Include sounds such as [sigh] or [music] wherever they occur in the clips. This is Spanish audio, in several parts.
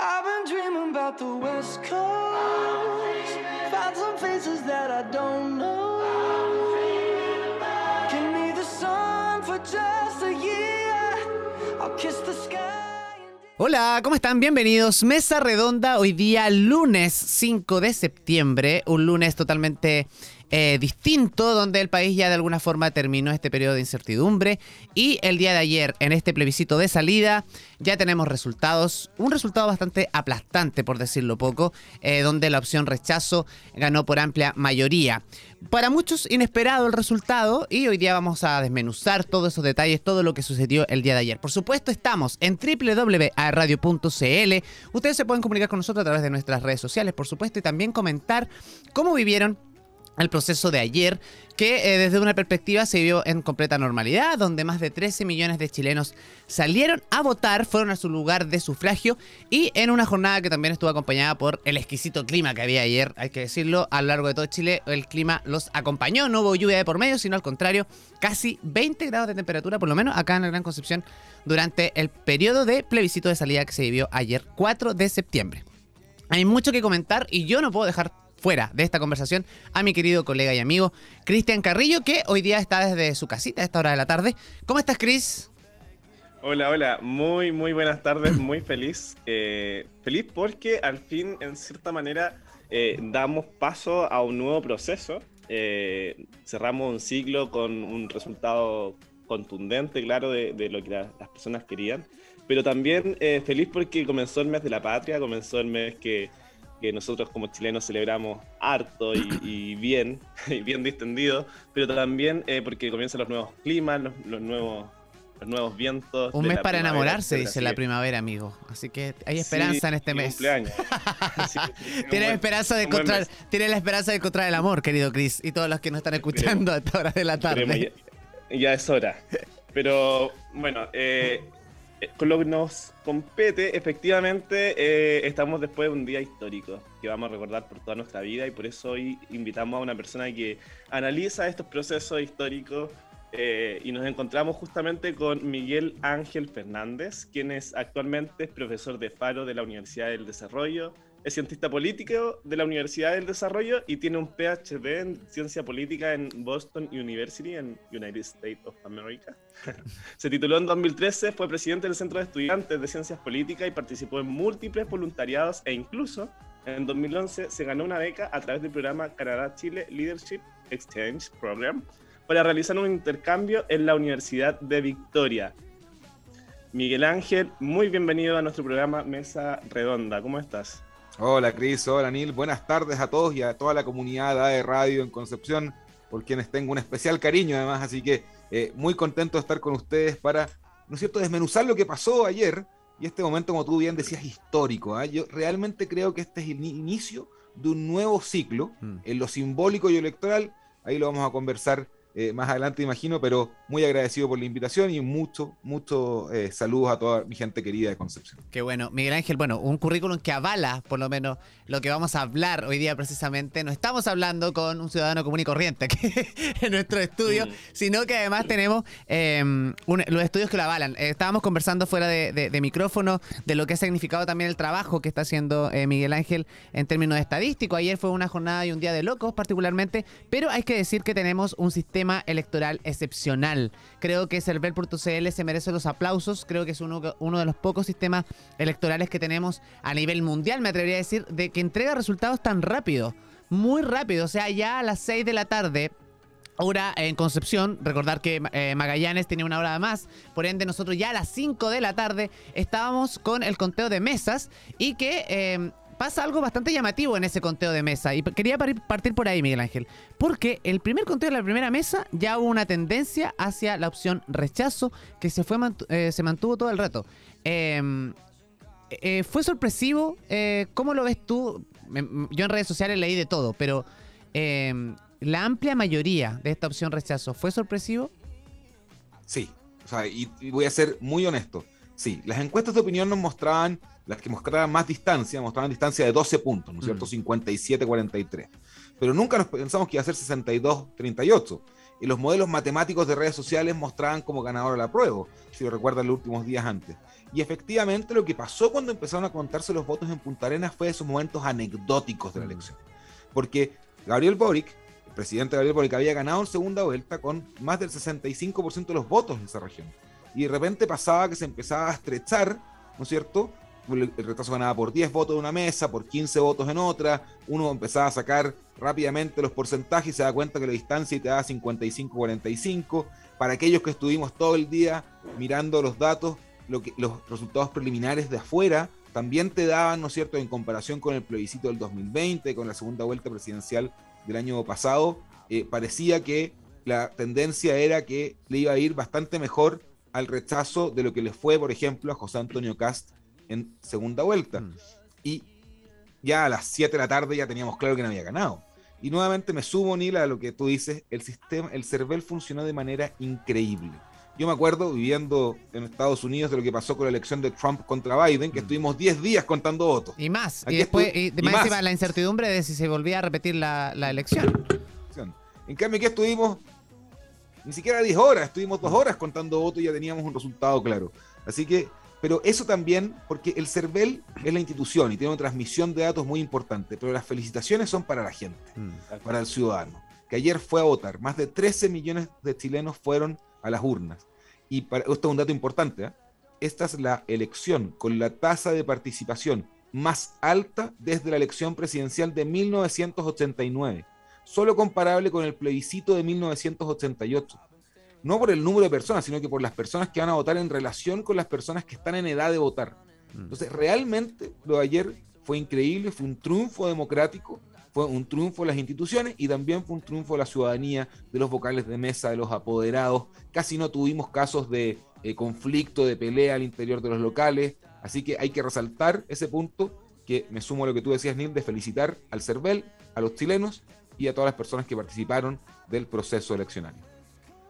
I've been dreaming about the West Coast. Found some faces that I don't know. Give me the sun for just a year. I'll kiss the sky. Hola, ¿cómo están? Bienvenidos. Mesa Redonda hoy día lunes 5 de septiembre, un lunes totalmente eh, distinto, donde el país ya de alguna forma terminó este periodo de incertidumbre y el día de ayer, en este plebiscito de salida, ya tenemos resultados, un resultado bastante aplastante, por decirlo poco, eh, donde la opción rechazo ganó por amplia mayoría. Para muchos inesperado el resultado y hoy día vamos a desmenuzar todos esos detalles, todo lo que sucedió el día de ayer. Por supuesto estamos en www.radio.cl. Ustedes se pueden comunicar con nosotros a través de nuestras redes sociales, por supuesto, y también comentar cómo vivieron el proceso de ayer, que eh, desde una perspectiva se vio en completa normalidad, donde más de 13 millones de chilenos salieron a votar, fueron a su lugar de sufragio y en una jornada que también estuvo acompañada por el exquisito clima que había ayer, hay que decirlo, a lo largo de todo Chile el clima los acompañó, no hubo lluvia de por medio, sino al contrario, casi 20 grados de temperatura, por lo menos acá en la Gran Concepción, durante el periodo de plebiscito de salida que se vivió ayer 4 de septiembre. Hay mucho que comentar y yo no puedo dejar fuera de esta conversación a mi querido colega y amigo Cristian Carrillo, que hoy día está desde su casita a esta hora de la tarde. ¿Cómo estás, Cris? Hola, hola, muy, muy buenas tardes, muy feliz. Eh, feliz porque al fin, en cierta manera, eh, damos paso a un nuevo proceso. Eh, cerramos un ciclo con un resultado contundente, claro, de, de lo que la- las personas querían. Pero también eh, feliz porque comenzó el mes de la patria, comenzó el mes que, que nosotros como chilenos celebramos harto y, y bien, [laughs] y bien distendido, pero también eh, porque comienzan los nuevos climas, los, los nuevos, los nuevos vientos. Un mes para enamorarse, dice la primavera, amigo. Así que hay Sí, esperanza en este mes. [laughs] sí, Tienes esperanza de encontrar, tienes la esperanza de encontrar el amor, querido Chris, y todos los que nos están escuchando a esta hora de la tarde. ya, ya es hora. Pero bueno, eh, con lo que nos compete, efectivamente, eh, estamos después de un día histórico que vamos a recordar por toda nuestra vida y por eso hoy invitamos a una persona que analiza estos procesos históricos eh, y nos encontramos justamente con Miguel Ángel Fernández, quien es actualmente es profesor de Faro de la Universidad del Desarrollo, es cientista político de la Universidad del Desarrollo y tiene un PhD en ciencia política en Boston University, en United States of America. [laughs] Se tituló en 2013, fue presidente del Centro de Estudiantes de Ciencias Políticas y participó en múltiples voluntariados e incluso en 2011 se ganó una beca a través del programa Canadá-Chile Leadership Exchange Program para realizar un intercambio en la Universidad de Victoria. Miguel Ángel, muy bienvenido a nuestro programa Mesa Redonda. ¿Cómo estás? Hola Cris, hola Nil, buenas tardes a todos y a toda la comunidad de radio en Concepción, por quienes tengo un especial cariño además, así que eh, muy contento de estar con ustedes para, ¿no es cierto?, desmenuzar lo que pasó ayer y este momento, como tú bien decías, histórico. ¿ah? Yo realmente creo que este es el ni- inicio de un nuevo ciclo Mm. en lo simbólico y electoral, ahí lo vamos a conversar eh, más adelante, imagino, pero muy agradecido por la invitación y mucho, mucho eh, saludos a toda mi gente querida de Concepción. Qué bueno. Miguel Ángel, bueno, un currículum que avala por lo menos lo que vamos a hablar hoy día precisamente. No estamos hablando con un ciudadano común y corriente aquí [laughs] en nuestro estudio, sino que además tenemos eh, un- los estudios que lo avalan. Eh, estábamos conversando fuera de, de- de micrófono de lo que ha significado también el trabajo que está haciendo eh, Miguel Ángel en términos estadísticos. Ayer fue una jornada y un día de locos particularmente, pero hay que decir que tenemos un sistema electoral excepcional. Creo que Cervel.cl se merece los aplausos. Creo que es uno, uno de los pocos sistemas electorales que tenemos a nivel mundial, me atrevería a decir, de que entrega resultados tan rápido. Muy rápido. O sea, ya a las 6 de la tarde. Hora en Concepción, recordar que eh, Magallanes tenía una hora más, por ende nosotros ya a las 5 de la tarde estábamos con el conteo de mesas y que eh, pasa algo bastante llamativo en ese conteo de mesa. Y quería par- partir por ahí, Miguel Ángel. Porque el primer conteo de la primera mesa ya hubo una tendencia hacia la opción rechazo que se, fue mantu- eh, se mantuvo todo el rato. Eh, eh, ¿Fue sorpresivo? Eh, ¿Cómo lo ves tú? Me- m- Yo en redes sociales leí de todo, pero eh, la amplia mayoría de esta opción rechazo, ¿fue sorpresivo? Sí, o sea, y voy a ser muy honesto. Sí, las encuestas de opinión nos mostraban, las que mostraban más distancia, mostraban distancia de 12 puntos, ¿no es cierto? Mm. 57-43. Pero nunca nos pensamos que iba a ser 62-38. y los modelos matemáticos de redes sociales mostraban como ganador la prueba, si lo recuerdan los últimos días antes. Y efectivamente lo que pasó cuando empezaron a contarse los votos en Punta Arenas fue esos momentos anecdóticos de la mm. elección. Porque Gabriel Boric, el presidente Gabriel Boric, había ganado en segunda vuelta con más del 65% de los votos en esa región. Y de repente pasaba que se empezaba a estrechar, ¿no es cierto? El, retraso ganaba por 10 votos en una mesa, por 15 votos en otra, uno empezaba a sacar rápidamente los porcentajes y se da cuenta que la distancia te da 55-45. Para aquellos que estuvimos todo el día mirando los datos, los resultados preliminares de afuera también te daban, ¿no es cierto?, en comparación con el plebiscito del 2020, con la segunda vuelta presidencial del año pasado, eh, parecía que la tendencia era que le iba a ir bastante mejor al rechazo de lo que le fue, por ejemplo, a José Antonio Cast en segunda vuelta. Mm. Y ya a las 7 de la tarde ya teníamos claro que no había ganado. Y nuevamente me sumo, Nila, a lo que tú dices, el sistema, el CERVEL funcionó de manera increíble. Yo me acuerdo viviendo en Estados Unidos de lo que pasó con la elección de Trump contra Biden, que mm. estuvimos 10 días contando votos. Y más. y después, y, más, la incertidumbre de si se volvía a repetir la, la elección. En cambio, aquí estuvimos ni siquiera 10 horas, estuvimos 2 horas contando votos y ya teníamos un resultado claro. Así que pero eso también, porque el CERVEL es la institución y tiene una transmisión de datos muy importante, pero las felicitaciones son para la gente, mm. para el ciudadano, que ayer fue a votar. Más de 13 millones de chilenos fueron a las urnas. Y para, esto es un dato importante, ¿eh? esta es la elección con la tasa de participación más alta desde la elección presidencial de 1989, solo comparable con el plebiscito de 1988 no por el número de personas, sino que por las personas que van a votar en relación con las personas que están en edad de votar. Mm. Entonces, realmente lo de ayer fue increíble, fue un triunfo democrático, fue un triunfo de las instituciones y también fue un triunfo de la ciudadanía, de los vocales de mesa, de los apoderados. Casi no tuvimos casos de eh, conflicto, de pelea al interior de los locales. Así que hay que resaltar ese punto que me sumo a lo que tú decías, Neil, de felicitar al CERVEL, a los chilenos y a todas las personas que participaron del proceso eleccionario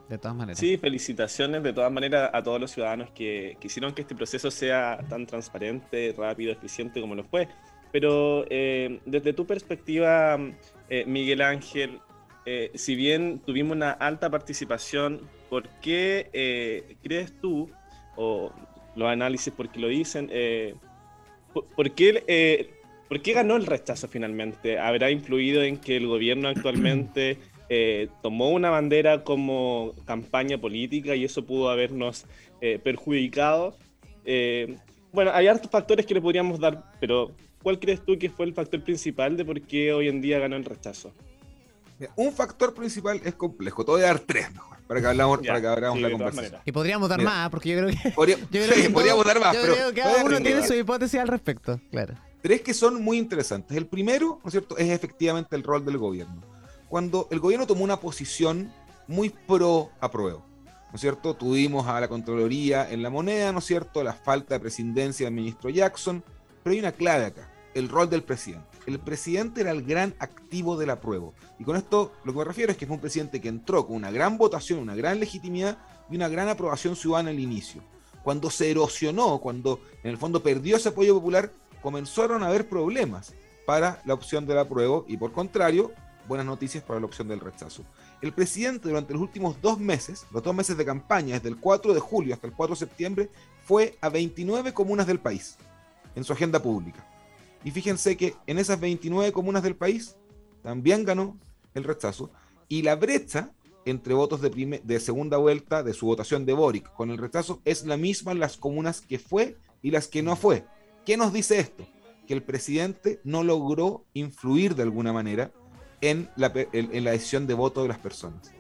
de todas maneras. Sí, felicitaciones de todas maneras a todos los ciudadanos que quisieron que este proceso sea tan transparente, rápido, eficiente como lo fue. Pero eh, desde tu perspectiva, eh, Miguel Ángel, eh, si bien tuvimos una alta participación, ¿por qué crees tú, o los análisis porque lo dicen, por, qué, ¿por qué ganó el rechazo finalmente? ¿Habrá influido en que el gobierno actualmente [clears throat] eh, tomó una bandera como campaña política y eso pudo habernos eh, perjudicado. Eh, bueno, hay hartos factores que le podríamos dar, pero ¿cuál crees tú que fue el factor principal de por qué hoy en día ganó el rechazo? Un factor principal es complejo, te voy a dar tres mejor, para que, hablamos, para que abramos la conversación. Y podríamos dar más, porque yo creo que. [laughs] podríamos dar más, pero. Creo que cada uno tiene su hipótesis al respecto, claro. Tres que son muy interesantes. El primero, ¿no es cierto?, es efectivamente el rol del gobierno cuando el gobierno tomó una posición muy pro apruebo. ¿No es cierto? Tuvimos a la Contraloría en la moneda, ¿no es cierto? La falta de presidencia del ministro Jackson, pero hay una clave acá, el rol del presidente. El presidente era el gran activo del apruebo. Y con esto lo que me refiero es que fue un presidente que entró con una gran votación, una gran legitimidad y una gran aprobación ciudadana al inicio. Cuando se erosionó, cuando en el fondo perdió ese apoyo popular, comenzaron a haber problemas para la opción del apruebo y por contrario, buenas noticias para la opción del rechazo. El presidente durante los últimos dos meses, los dos meses de campaña, desde el 4 de julio hasta el 4 de septiembre, fue a 29 comunas del país en su agenda pública. Y fíjense que en esas 29 comunas del país también ganó el rechazo y la brecha entre votos de, de segunda vuelta de su votación de Boric con el rechazo es la misma en las comunas que fue y las que no fue. ¿Qué nos dice esto? Que el presidente no logró influir de alguna manera en la, en la decisión de voto de las personas.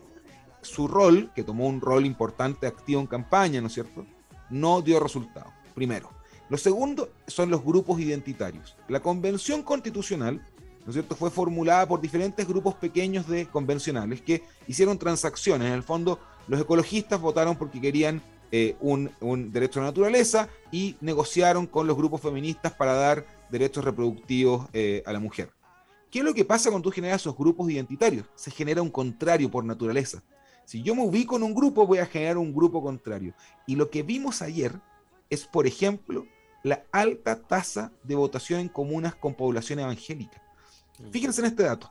Su rol, que tomó un rol importante, activo en campaña, ¿no es cierto? No dio resultado, primero. Lo segundo son los grupos identitarios. La convención constitucional, ¿no es cierto?, fue formulada por diferentes grupos pequeños de convencionales que hicieron transacciones. En el fondo, los ecologistas votaron porque querían eh, un, un, derecho a la naturaleza y negociaron con los grupos feministas para dar derechos reproductivos eh, a la mujer. ¿Qué es lo que pasa cuando tú generas esos grupos identitarios? Se genera un contrario por naturaleza. Si yo me ubico en un grupo, voy a generar un grupo contrario. Y lo que vimos ayer es, por ejemplo, la alta tasa de votación en comunas con población evangélica. Fíjense en este dato.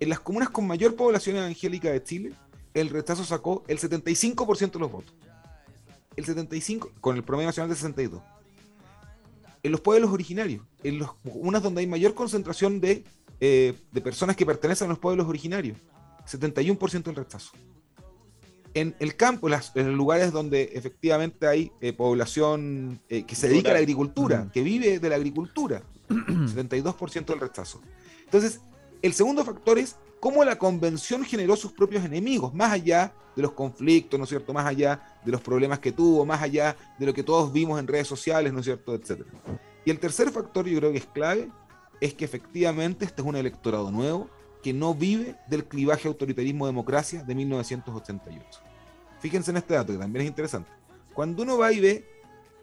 En las comunas con mayor población evangélica de Chile, el rechazo sacó el 75% de los votos. El 75%, con el promedio nacional de 62%. En los pueblos originarios, en las comunas donde hay mayor concentración de, eh, de personas que pertenecen a los pueblos originarios, 71% el rechazo. En el campo, en los lugares donde efectivamente hay eh, población eh, que se dedica a la agricultura, que vive de la agricultura, [clears throat] 72% el rechazo. Entonces, el segundo factor es cómo la convención generó sus propios enemigos, más allá de los conflictos, ¿no es cierto? Más allá de los problemas que tuvo, más allá de lo que todos vimos en redes sociales, ¿no es cierto? Etcétera. Y el tercer factor, yo creo que es clave, es que efectivamente este es un electorado nuevo que no vive del clivaje autoritarismo-democracia de 1988. Fíjense en este dato que también es interesante. Cuando uno va y ve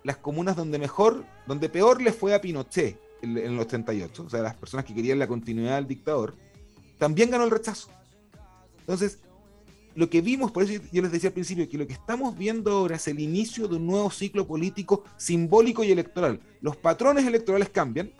las comunas donde mejor, donde peor le fue a Pinochet en, en los 88, o sea, las personas que querían la continuidad del dictador, también ganó el rechazo. Entonces, lo que vimos, por eso yo les decía al principio, que lo que estamos viendo ahora es el inicio de un nuevo ciclo político simbólico y electoral. Los patrones electorales cambian,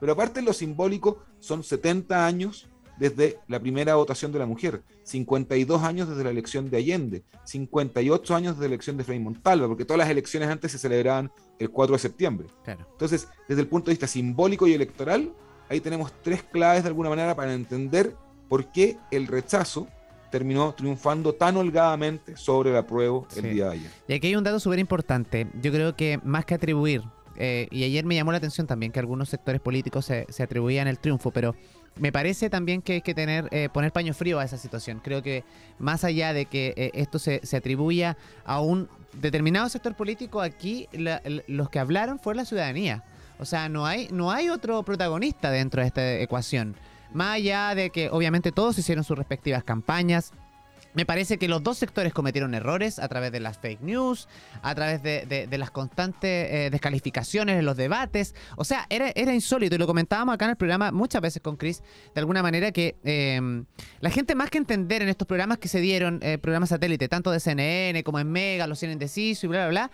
pero aparte de lo simbólico, son 70 años desde la primera votación de la mujer, 52 años desde la elección de Allende, 58 años desde la elección de Frei Montalva, porque todas las elecciones antes se celebraban el 4 de septiembre. Claro. Entonces, desde el punto de vista simbólico y electoral, ahí tenemos tres claves de alguna manera para entender por qué el rechazo terminó triunfando tan holgadamente sobre el apruebo el Sí. día de ayer. Y aquí hay un dato súper importante. Yo creo que más que atribuir, eh, y ayer me llamó la atención también que algunos sectores políticos se, se atribuían el triunfo, pero me parece también que hay que tener eh, poner paño frío a esa situación. Creo que más allá de que eh, esto se, se atribuya a un determinado sector político, aquí los que hablaron fue la ciudadanía. O sea, no hay, no hay otro protagonista dentro de esta ecuación. Más allá de que obviamente todos hicieron sus respectivas campañas, me parece que los dos sectores cometieron errores a través de las fake news, a través de, las constantes eh, descalificaciones en los debates. O sea, era, era insólito y lo comentábamos acá en el programa muchas veces con Chris, de alguna manera que eh, la gente más que entender en estos programas que se dieron, eh, programas satélite, tanto de CNN como en Mega, los 100 indecisos y bla, bla, bla,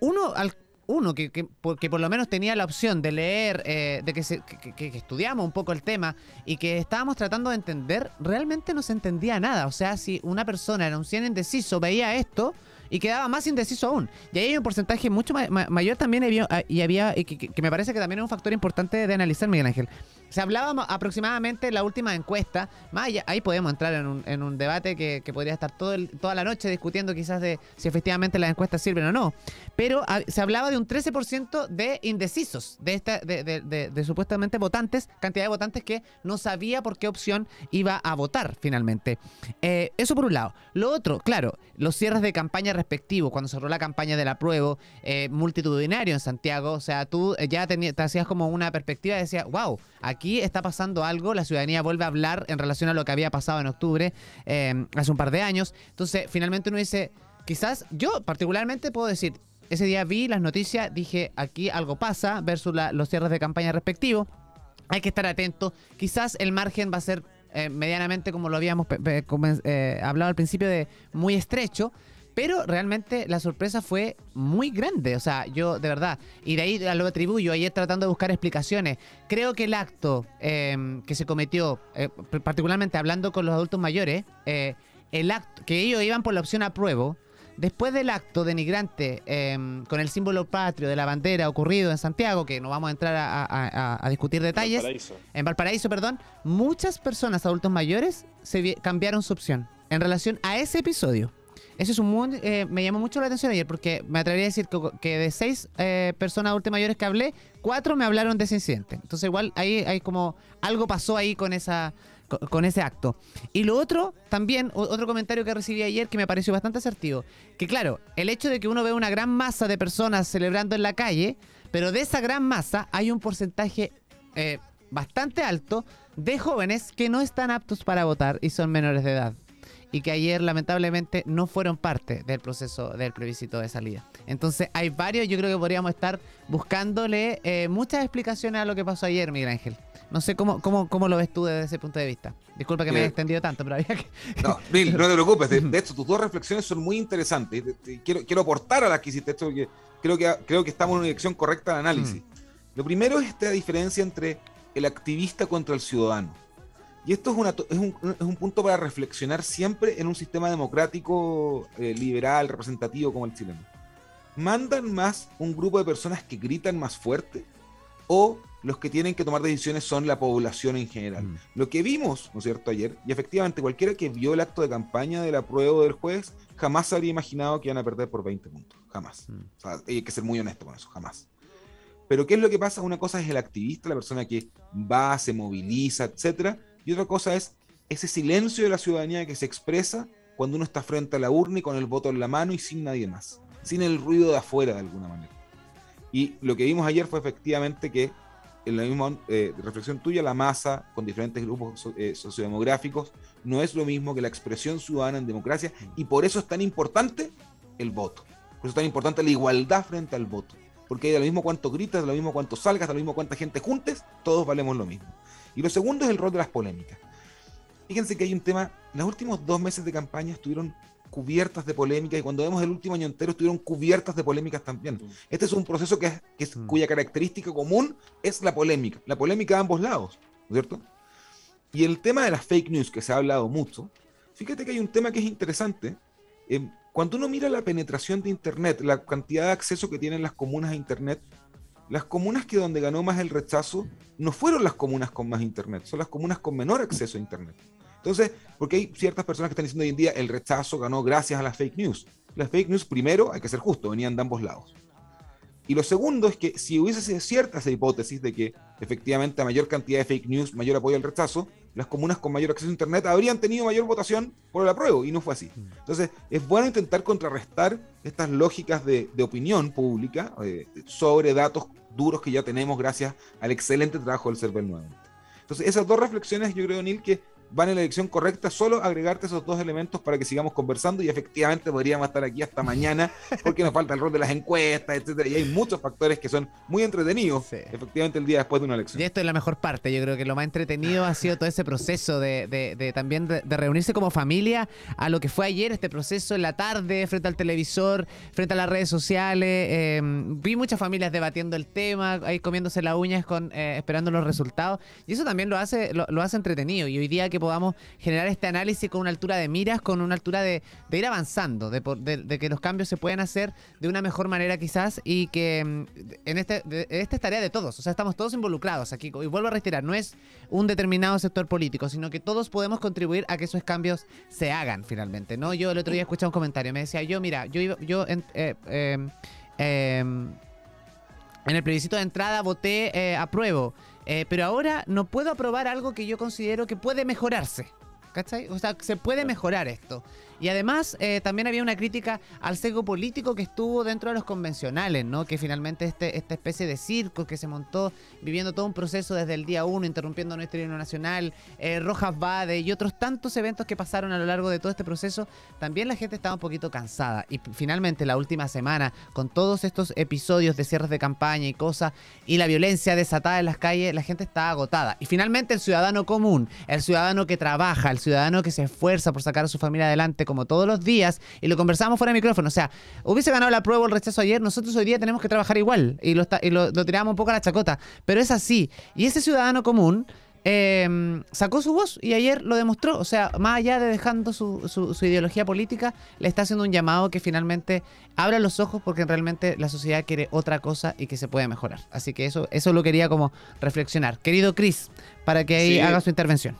uno al uno que, que, que por lo menos tenía la opción de leer, eh, de que, se- que- estudiamos un poco el tema y que estábamos tratando de entender, realmente no se entendía nada. O sea, si una persona era un 100 indeciso, veía esto y quedaba más indeciso aún. Y ahí hay un porcentaje mucho ma- ma- mayor también había- y había, y que me parece que también es un factor importante de analizar, Miguel Ángel. Se hablaba ma- aproximadamente en la última encuesta, más allá- ahí podemos entrar en un, en un debate que, podría estar todo el- toda la noche discutiendo quizás de si efectivamente las encuestas sirven o no, pero ah, se hablaba de un 13% de indecisos, de, esta, de, de- de- de supuestamente votantes, cantidad de votantes que no sabía por qué opción iba a votar finalmente. Eh, eso por un lado. Lo otro, claro, los cierres de campaña respectivos, cuando cerró la campaña del apruebo, eh, multitudinario en Santiago, o sea, tú eh, ya te hacías como una perspectiva decías, wow, aquí está pasando algo, la ciudadanía vuelve a hablar en relación a lo que había pasado en octubre, eh, hace un par de años. Entonces, finalmente uno dice, quizás yo particularmente puedo decir, ese día vi las noticias, dije, aquí algo pasa versus la- los cierres de campaña respectivos. Hay que estar atento. Quizás el margen va a ser eh, medianamente, como lo habíamos eh, hablado al principio, de muy estrecho. Pero realmente la sorpresa fue muy grande. O sea, yo de verdad, y de ahí lo atribuyo ayer tratando de buscar explicaciones. Creo que el acto eh, que se cometió, eh, particularmente hablando con los adultos mayores, eh, el acto que ellos iban por la opción apruebo, después del acto denigrante eh, con el símbolo patrio de la bandera ocurrido en Santiago, que no vamos a entrar a, a- a- a discutir detalles, Valparaíso. en Valparaíso, perdón, muchas personas adultos mayores se cambiaron su opción en relación a ese episodio. Eso es un muy, eh, me llamó mucho la atención ayer porque me atrevería a decir que, de seis eh, personas adultas mayores que hablé, cuatro me hablaron de ese incidente. Entonces igual ahí hay como algo pasó ahí con esa co- con ese acto. Y lo otro, también, otro comentario que recibí ayer que me pareció bastante asertivo, que claro, el hecho de que uno ve una gran masa de personas celebrando en la calle, pero de esa gran masa hay un porcentaje eh, bastante alto de jóvenes que no están aptos para votar y son menores de edad. Y que ayer lamentablemente no fueron parte del proceso del plebiscito de salida. Entonces hay varios, yo creo que podríamos estar buscándole eh, muchas explicaciones a lo que pasó ayer, Miguel Ángel. No sé cómo, cómo, cómo lo ves tú desde ese punto de vista. Disculpa que me Eh, haya extendido tanto, pero había que... [laughs] No, Bill, no te preocupes. De, de [laughs] hecho, tus dos reflexiones son muy interesantes. Quiero, quiero aportar a las que hiciste esto porque creo que, creo que estamos en una dirección correcta de análisis. Lo primero es esta diferencia entre el activista contra el ciudadano. Y esto es, una, es, un, es, un, punto para reflexionar siempre en un sistema democrático, eh, liberal, representativo como el chileno. ¿Mandan más un grupo de personas que gritan más fuerte? ¿O los que tienen que tomar decisiones son la población en general? Mm. Lo que vimos, ¿no es cierto?, ayer, y efectivamente cualquiera que vio el acto de campaña de la prueba del juez, jamás habría imaginado que iban a perder por 20 puntos. Jamás. Mm. O sea, hay que ser muy honesto con eso, jamás. Pero ¿qué es lo que pasa? Una cosa es el activista, la persona que va, se moviliza, etcétera, y otra cosa es ese silencio de la ciudadanía que se expresa cuando uno está frente a la urna y con el voto en la mano y sin nadie más, sin el ruido de afuera de alguna manera. Y lo que vimos ayer fue efectivamente que, en la misma eh, reflexión tuya, la masa con diferentes grupos eh, sociodemográficos no es lo mismo que la expresión ciudadana en democracia y por eso es tan importante el voto. Por eso es tan importante la igualdad frente al voto. Porque da lo mismo cuánto gritas, da lo mismo cuánto salgas, da lo mismo cuánta gente juntes, todos valemos lo mismo. Y lo segundo es el rol de las polémicas. Fíjense que hay un tema, los últimos dos meses de campaña estuvieron cubiertas de polémicas y cuando vemos el último año entero estuvieron cubiertas de polémicas también. Este es un proceso que es, mm. cuya característica común es la polémica, la polémica de ambos lados, ¿no es cierto? Y el tema de las fake news que se ha hablado mucho, fíjate que hay un tema que es interesante. Eh, cuando uno mira la penetración de Internet, la cantidad de acceso que tienen las comunas a Internet, las comunas que donde ganó más el rechazo no fueron las comunas con más internet, son las comunas con menor acceso a internet. Entonces, porque hay ciertas personas que están diciendo hoy en día el rechazo ganó gracias a las fake news. Las fake news, primero, hay que ser justo, venían de ambos lados. Y lo segundo es que si hubiese sido cierta esa hipótesis de que efectivamente a mayor cantidad de fake news, mayor apoyo al rechazo, las comunas con mayor acceso a Internet habrían tenido mayor votación por el apruebo, y no fue así. Mm. Entonces, es bueno intentar contrarrestar estas lógicas de, opinión pública eh, sobre datos duros que ya tenemos gracias al excelente trabajo del CERVEL nuevamente. Entonces, esas dos reflexiones yo creo, Neil, que van en la dirección correcta, solo agregarte esos dos elementos para que sigamos conversando y efectivamente podríamos estar aquí hasta mañana porque nos falta el rol de las encuestas, etcétera, y hay muchos factores que son muy entretenidos, efectivamente el día después de una elección. Y esto es la mejor parte, yo creo que lo más entretenido ha sido todo ese proceso de, de, también de, reunirse como familia a lo que fue ayer, este proceso en la tarde, frente al televisor, frente a las redes sociales, em, vi muchas familias debatiendo el tema, ahí comiéndose las uñas con, eh, esperando los resultados, y eso también lo hace, lo, lo hace entretenido, y hoy día que podamos generar este análisis con una altura de miras, con una altura de, ir avanzando, de, que los cambios se pueden hacer de una mejor manera quizás y que mm, en este, esta es tarea de todos, o sea, estamos todos involucrados aquí. Y vuelvo a reiterar, no es un determinado sector político, sino que todos podemos contribuir a que esos cambios se hagan finalmente, ¿no? Yo el otro día escuché un comentario, me decía, yo mira, yo, yo eh, em, em, en el plebiscito de entrada voté eh, apruebo. Eh, pero ahora no puedo aprobar algo que yo considero que puede mejorarse. ¿Cachai? O sea, se puede mejorar esto. Y además eh, también había una crítica al sesgo político que estuvo dentro de los convencionales, ¿no? Que finalmente este, esta especie de circo que se montó viviendo todo un proceso desde el día uno, interrumpiendo nuestro himno nacional, eh, Rojas Bade y otros tantos eventos que pasaron a lo largo de todo este proceso, también la gente estaba un poquito cansada. Y finalmente la última semana, con todos estos episodios de cierres de campaña y cosas, y la violencia desatada en las calles, la gente estaba agotada. Y finalmente el ciudadano común, el ciudadano que trabaja, el ciudadano que se esfuerza por sacar a su familia adelante, como todos los días y lo conversamos fuera de micrófono. O sea, hubiese ganado la prueba o el rechazo ayer, nosotros hoy día tenemos que trabajar igual y lo, y lo, tiramos un poco a la chacota. Pero es así. Y ese ciudadano común em, sacó su voz y ayer lo demostró. O sea, más allá de dejando su, su, ideología política, le está haciendo un llamado que finalmente abra los ojos porque realmente la sociedad quiere otra cosa y que se puede mejorar. Así que eso, eso lo quería como reflexionar. Querido Chris, para que ahí haga su intervención.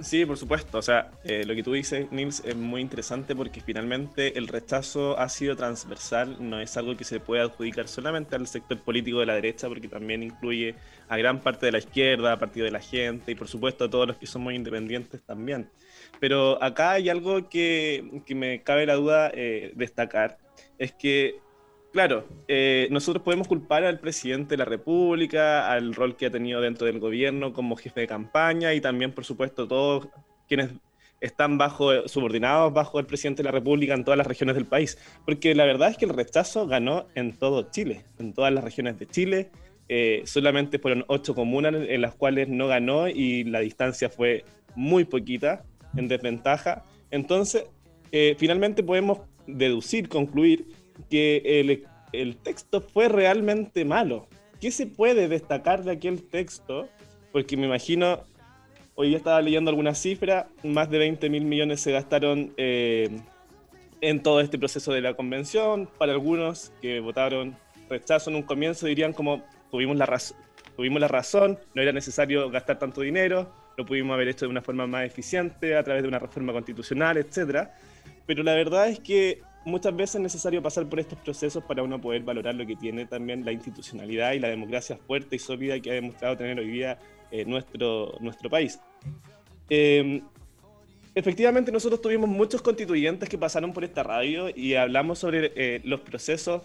Sí, por supuesto. O sea, eh, lo que tú dices, Nils, es muy interesante porque finalmente el rechazo ha sido transversal, no es algo que se pueda adjudicar solamente al sector político de la derecha, porque también incluye a gran parte de la izquierda, a partido de la gente y por supuesto a todos los que somos independientes también. Pero acá hay algo que, que me cabe la duda eh, destacar, es que Claro, eh, nosotros podemos culpar al presidente de la República, al rol que ha tenido dentro del gobierno como jefe de campaña y también, por supuesto, todos quienes están bajo subordinados bajo el presidente de la República en todas las regiones del país, porque la verdad es que el rechazo ganó en todo Chile, en todas las regiones de Chile. Eh, solamente fueron ocho comunas en las cuales no ganó y la distancia fue muy poquita, en desventaja. Entonces, eh, finalmente podemos deducir, concluir que el, el texto fue realmente malo. ¿Qué se puede destacar de aquel texto? Porque me imagino Hoy estaba leyendo alguna cifra, más de 20 mil millones se gastaron eh, en todo este proceso de la convención. Para algunos que votaron rechazo en un comienzo dirían como tuvimos la, tuvimos la razón, no era necesario gastar tanto dinero, lo pudimos haber hecho de una forma más eficiente a través de una reforma constitucional, etc. Pero la verdad es que muchas veces es necesario pasar por estos procesos para uno poder valorar lo que tiene también la institucionalidad y la democracia fuerte y sólida que ha demostrado tener hoy día eh, nuestro, nuestro país. Eh, efectivamente, nosotros tuvimos muchos constituyentes que pasaron por esta radio y hablamos sobre eh, los procesos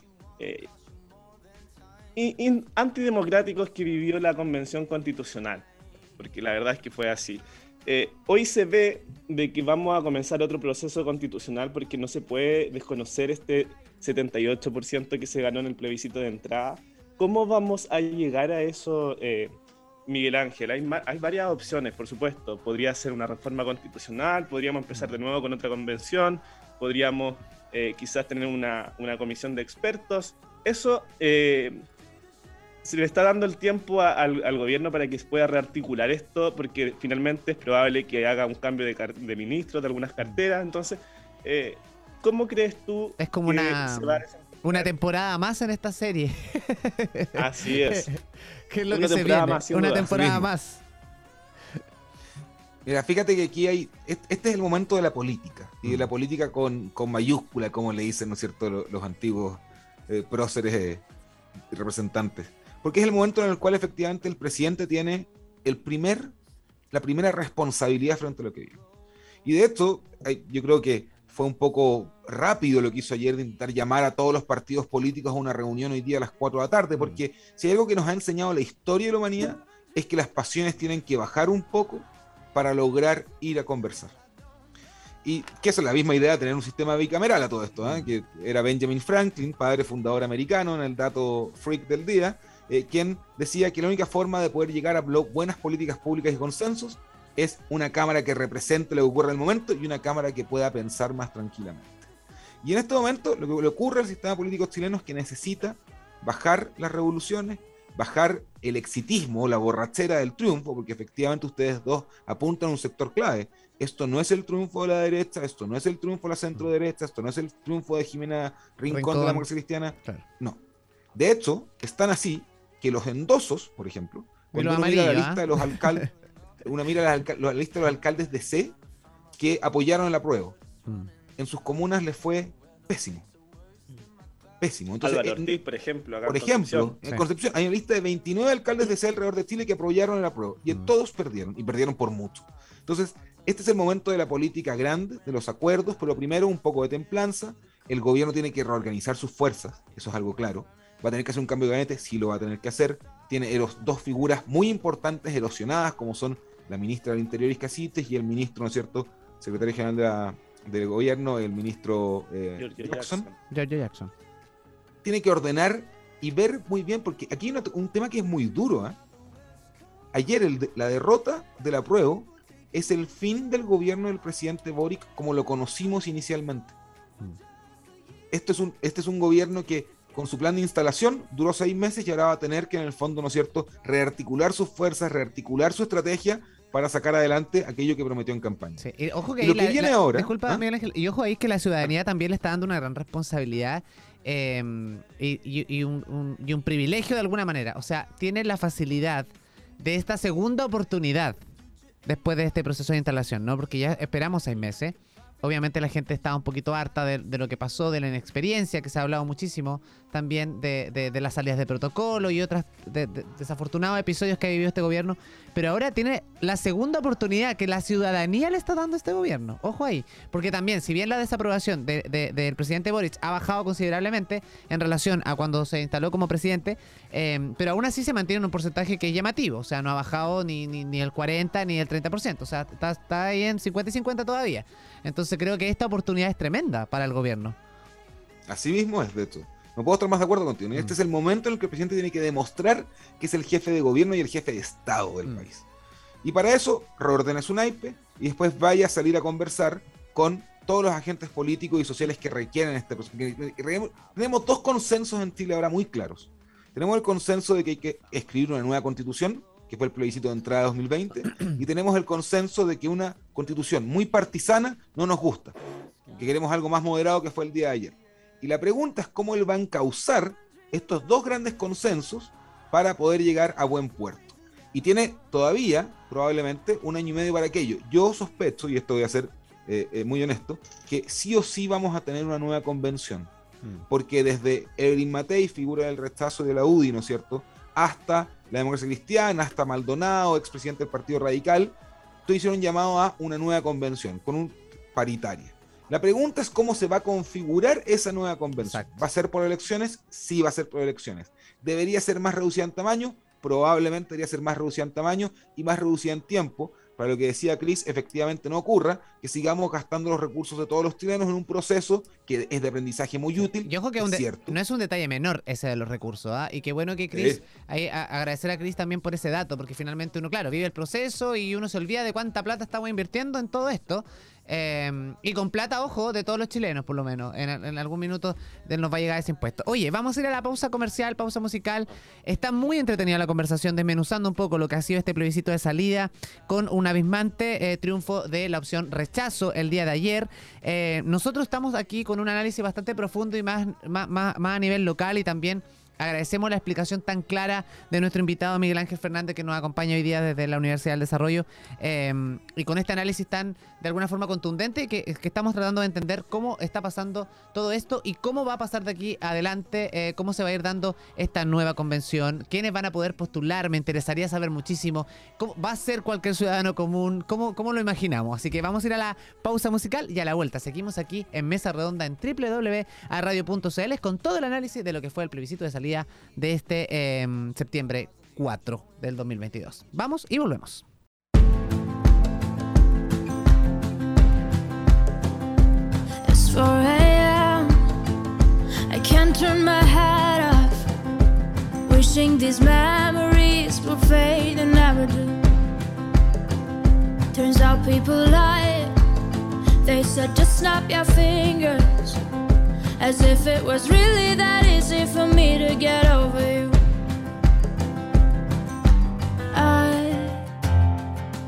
antidemocráticos que vivió la Convención Constitucional, porque la verdad es que fue así. Eh, hoy se ve de que vamos a comenzar otro proceso constitucional porque no se puede desconocer este 78% que se ganó en el plebiscito de entrada. ¿Cómo vamos a llegar a eso, eh, Miguel Ángel? Hay, hay, varias opciones, por supuesto. Podría ser una reforma constitucional, podríamos empezar de nuevo con otra convención, podríamos eh, quizás tener una, una, comisión de expertos. Eso se le está dando el tiempo al, gobierno para que pueda rearticular esto, porque finalmente es probable que haga un cambio de, de ministro de algunas carteras. Entonces, eh, ¿cómo crees tú? Es como una, una temporada más en esta serie. [laughs] Así es. [laughs] ¿Qué es lo que se viene? una temporada más. Mira, fíjate que aquí hay. Este es el momento de la política. Y de la mm. política con, mayúscula, como le dicen, ¿no es cierto?, los, antiguos eh, próceres eh, representantes porque es el momento en el cual efectivamente el presidente tiene el primer, la primera responsabilidad frente a lo que vive. Y de hecho, yo creo que fue un poco rápido lo que hizo ayer de intentar llamar a todos los partidos políticos a una reunión hoy día a las 4 de la tarde, porque si hay algo que nos ha enseñado la historia de la humanidad es que las pasiones tienen que bajar un poco para lograr ir a conversar. Y que esa es la misma idea de tener un sistema bicameral a todo esto, ¿eh? que era Benjamin Franklin, padre fundador americano, en el dato freak del día, eh, quien decía que la única forma de poder llegar a buenas políticas públicas y consensos es una Cámara que represente lo que ocurre en el momento y una Cámara que pueda pensar más tranquilamente. Y en este momento lo que le ocurre al sistema político chileno es que necesita bajar las revoluciones, bajar el exitismo, la borrachera del triunfo, porque efectivamente ustedes dos apuntan a un sector clave. Esto no es el triunfo de la derecha, esto no es el triunfo de la centro derecha, esto no es el triunfo de Jimena Rincón, de la democracia cristiana. No. De hecho, están así que los endosos, por ejemplo, cuando uno mira la lista de los alcaldes, [laughs] uno mira la, lista de los alcaldes de C que apoyaron el apruebo, mm. en sus comunas les fue pésimo. Pésimo. Entonces, Álvaro por ejemplo. por ejemplo, en Concepción hay una lista de 29 alcaldes de C alrededor de Chile que apoyaron el apruebo y mm. todos perdieron y perdieron por mucho. Entonces, este es el momento de la política grande, de los acuerdos, pero primero un poco de templanza. El gobierno tiene que reorganizar sus fuerzas, eso es algo claro va a tener que hacer un cambio de gabinete, sí lo va a tener que hacer. Tiene dos figuras muy importantes erosionadas, como son la ministra del Interior Iscasites y el ministro, ¿no es cierto?, secretario general del gobierno, el ministro eh, Jackson. Jackson. Tiene que ordenar y ver muy bien, porque aquí hay un tema que es muy duro. ¿eh? Ayer la derrota del apruebo es el fin del gobierno del presidente Boric como lo conocimos inicialmente. Mm. Esto es un, este es un gobierno que con su plan de instalación, duró seis meses y ahora va a tener que, en el fondo, ¿no es cierto?, rearticular sus fuerzas, rearticular su estrategia para sacar adelante aquello que prometió en campaña. Y ojo que, lo que viene ahora. Disculpa, ¿ah? Miguel Ángel, y ojo ahí que la ciudadanía también le está dando una gran responsabilidad em, y, un, y un privilegio de alguna manera. O sea, tiene la facilidad de esta segunda oportunidad después de este proceso de instalación, ¿no? Porque ya esperamos seis meses. Obviamente la gente está un poquito harta de, lo que pasó, de la inexperiencia, que se ha hablado muchísimo también de, las salidas de protocolo y otros desafortunados episodios que ha vivido este gobierno. Pero ahora tiene la segunda oportunidad que la ciudadanía le está dando a este gobierno. Ojo ahí. Porque también, si bien la desaprobación del presidente Boric ha bajado considerablemente en relación a cuando se instaló como presidente, eh, pero aún así se mantiene en un porcentaje que es llamativo. O sea, no ha bajado ni, ni, el 40 ni el 30%. O sea, está, está ahí en 50 y 50 todavía. Entonces creo que esta oportunidad es tremenda para el gobierno. Así mismo es, de hecho. No puedo estar más de acuerdo contigo. Este mm. es el momento en el que el presidente tiene que demostrar que es el jefe de gobierno y el jefe de Estado del mm. país. Y para eso, reordena su naipe y después vaya a salir a conversar con todos los agentes políticos y sociales que requieren este proceso. Tenemos dos consensos en Chile ahora muy claros. Tenemos el consenso de que hay que escribir una nueva constitución, que fue el plebiscito de entrada de 2020, [clears throat] y tenemos el consenso de que una constitución muy partisana no nos gusta, que queremos algo más moderado que fue el día de ayer. Y la pregunta es cómo él va a encauzar estos dos grandes consensos para poder llegar a buen puerto. Y tiene todavía, probablemente, un año y medio para aquello. Yo sospecho, y esto voy a ser eh, eh, muy honesto, que sí o sí vamos a tener una nueva convención. Mm. Porque desde Evelyn Matei, figura del rechazo de la UDI, ¿no es cierto?, hasta la democracia cristiana, hasta Maldonado, expresidente del Partido Radical, todos hicieron llamado a una nueva convención, con un paritaria. La pregunta es cómo se va a configurar esa nueva convención. ¿Va a ser por elecciones? Sí, va a ser por elecciones. ¿Debería ser más reducida en tamaño? Probablemente debería ser más reducida en tamaño y más reducida en tiempo, para lo que decía Chris, efectivamente no ocurra, que sigamos gastando los recursos de todos los chilenos en un proceso que es de aprendizaje muy útil. Yo creo que es cierto. no es un detalle menor ese de los recursos, ¿ah? y qué bueno que Chris, agradecer a Chris también por ese dato, porque finalmente uno, claro, vive el proceso y uno se olvida de cuánta plata estamos invirtiendo en todo esto. Em, y con plata, ojo, de todos los chilenos, por lo menos. En, algún minuto nos va a llegar ese impuesto. Oye, vamos a ir a la pausa comercial, pausa musical. Está muy entretenida la conversación, desmenuzando un poco lo que ha sido este plebiscito de salida con un abismante eh, triunfo de la opción rechazo el día de ayer. Eh, nosotros estamos aquí con un análisis bastante profundo y más, más, más a nivel local y también Agradecemos la explicación tan clara de nuestro invitado Miguel Ángel Fernández que nos acompaña hoy día desde la Universidad del Desarrollo em, y con este análisis tan de alguna forma contundente que, estamos tratando de entender cómo está pasando todo esto y cómo va a pasar de aquí adelante, eh, cómo se va a ir dando esta nueva convención, quiénes van a poder postular, me interesaría saber muchísimo, cómo va a ser cualquier ciudadano común, cómo, cómo lo imaginamos. Así que vamos a ir a la pausa musical y a la vuelta. Seguimos aquí en Mesa Redonda en www.radio.cl con todo el análisis de lo que fue el plebiscito de salida de este em, septiembre 4 del 2022. Vamos y volvemos. I can't turn my head off. Wishing these memories will fade and never do. Turns out people lie. They said just snap your fingers. As if it was really that easy for me to get over you. I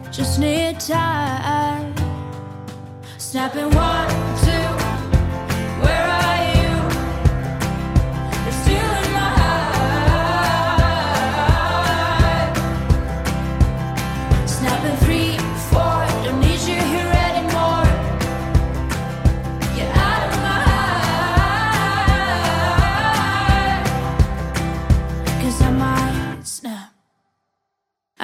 just need time. Snapping one,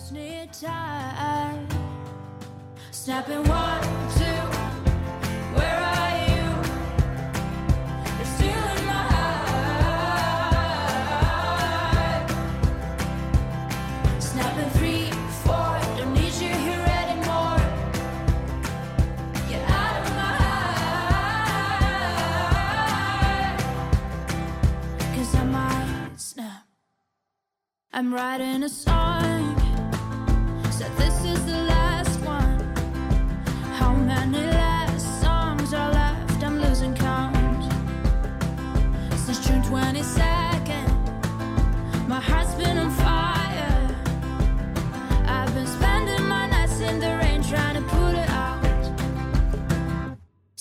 Just need time. Snapping one, two. Where are you? You're in my heart. Three, four. Don't need you here anymore. Get out of my I might snap. I'm writing a song.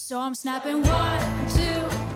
So I'm snapping one, two,